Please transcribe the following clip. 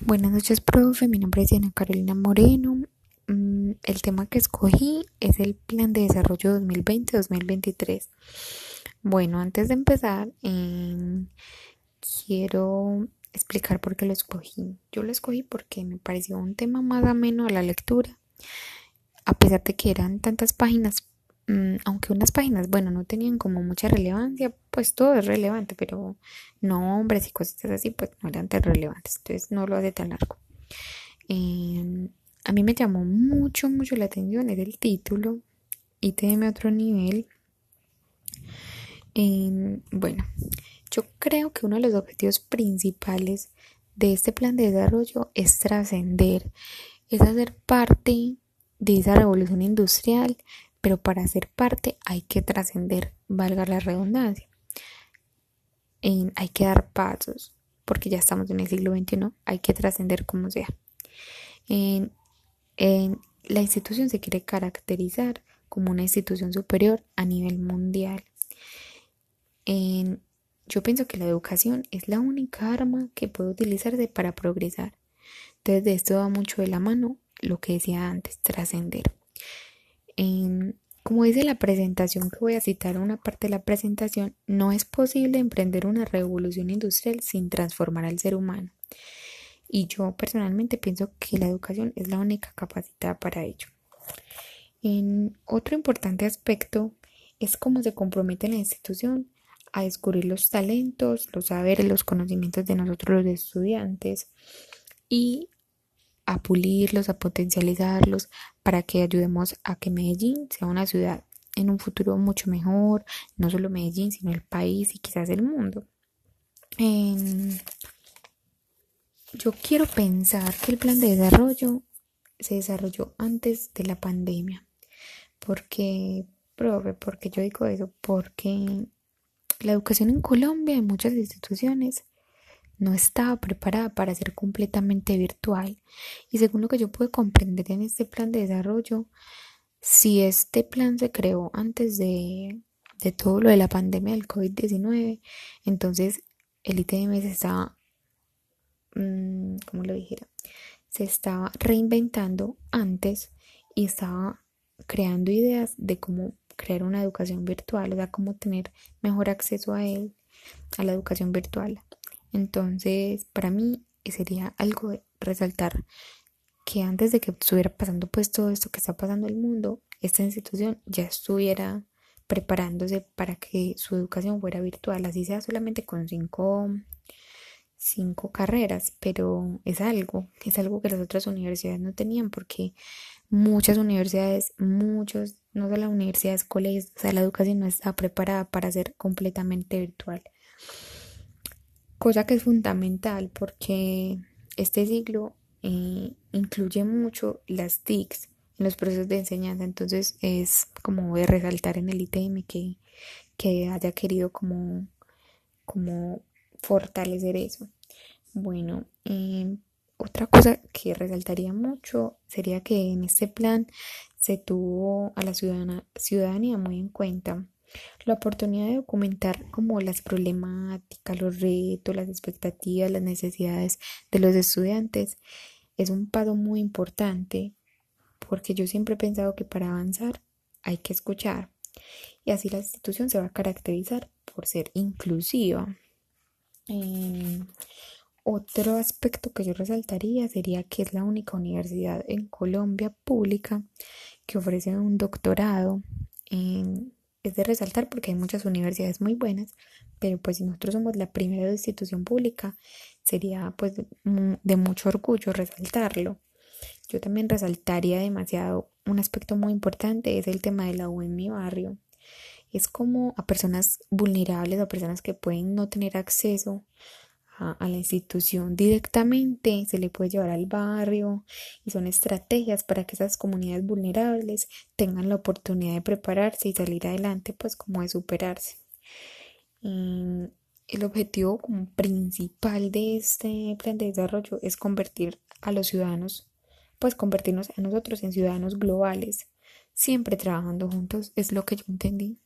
Buenas noches, profe. Mi nombre es Diana Carolina Moreno. Mm, el tema que escogí es el Plan de Desarrollo 2020-2023. Bueno, antes de empezar, em, quiero explicar por qué lo escogí. Yo lo escogí porque me pareció un tema más ameno a la lectura. A pesar de que eran tantas páginas, aunque unas páginas, bueno, no tenían como mucha relevancia, pues todo es relevante, pero nombres y cosas así, pues no eran tan relevantes, entonces no lo hace tan largo. Em, a mí me llamó mucho, mucho la atención, era el título, ITM a otro nivel. Em, bueno, yo creo que uno de los objetivos principales de este plan de desarrollo es trascender, es hacer parte de esa revolución industrial pero para ser parte hay que trascender, valga la redundancia. hay que dar pasos, porque ya estamos en el siglo XXI, hay que trascender como sea. La institución se quiere caracterizar como una institución superior a nivel mundial. yo pienso que la educación es la única arma que puede utilizarse para progresar. Entonces de esto va mucho de la mano lo que decía antes, trascender como dice la presentación que voy a citar una parte de la presentación, no es posible emprender una revolución industrial sin transformar al ser humano. Y yo personalmente pienso que la educación es la única capacitada para ello. Otro importante aspecto es cómo se compromete la institución a descubrir los talentos, los saberes, los conocimientos de nosotros los estudiantes y a pulirlos, a potencializarlos, para que ayudemos a que Medellín sea una ciudad en un futuro mucho mejor, no solo Medellín, sino el país y quizás el mundo. yo quiero pensar que el plan de desarrollo se desarrolló antes de la pandemia. Porque, profe, porque yo digo eso, porque la educación en Colombia en muchas instituciones no estaba preparada para ser completamente virtual. Y según lo que yo pude comprender en este plan de desarrollo, si este plan se creó antes de, todo lo de la pandemia del COVID-19, entonces el ITM se estaba, mm, lo dijera, se estaba reinventando antes y estaba creando ideas de cómo crear una educación virtual, o sea, cómo tener mejor acceso a él, a la educación virtual. Entonces, para mí sería algo de resaltar que antes de que estuviera pasando pues todo esto que está pasando en el mundo, esta institución ya estuviera preparándose para que su educación fuera virtual, así sea solamente con cinco, cinco carreras, pero es algo, es algo que las otras universidades no tenían porque muchas universidades, muchos, no solo universidades, colegios, o sea, la educación no está preparada para ser completamente virtual cosa que es fundamental porque este siglo eh, incluye mucho las TICs en los procesos de enseñanza, entonces es como de resaltar en el ITM que, que haya querido como, como fortalecer eso. Bueno, eh, otra cosa que resaltaría mucho sería que en este plan se tuvo a la ciudadanía muy en cuenta la oportunidad de documentar como las problemáticas, los retos, las expectativas, las necesidades de los estudiantes es un paso muy importante porque yo siempre he pensado que para avanzar hay que escuchar y así la institución se va a caracterizar por ser inclusiva. Eh, otro aspecto que yo resaltaría sería que es la única universidad en Colombia pública que ofrece un doctorado en es de resaltar porque hay muchas universidades muy buenas, pero pues si nosotros somos la primera institución pública, sería pues de mucho orgullo resaltarlo. Yo también resaltaría demasiado un aspecto muy importante, es el tema de la U en mi barrio. Es como a personas vulnerables, a personas que pueden no tener acceso a, la institución directamente, se le puede llevar al barrio y son estrategias para que esas comunidades vulnerables tengan la oportunidad de prepararse y salir adelante, pues como de superarse. el objetivo principal de este plan de desarrollo es convertir a los ciudadanos, pues convertirnos a nosotros en ciudadanos globales, siempre trabajando juntos, es lo que yo entendí.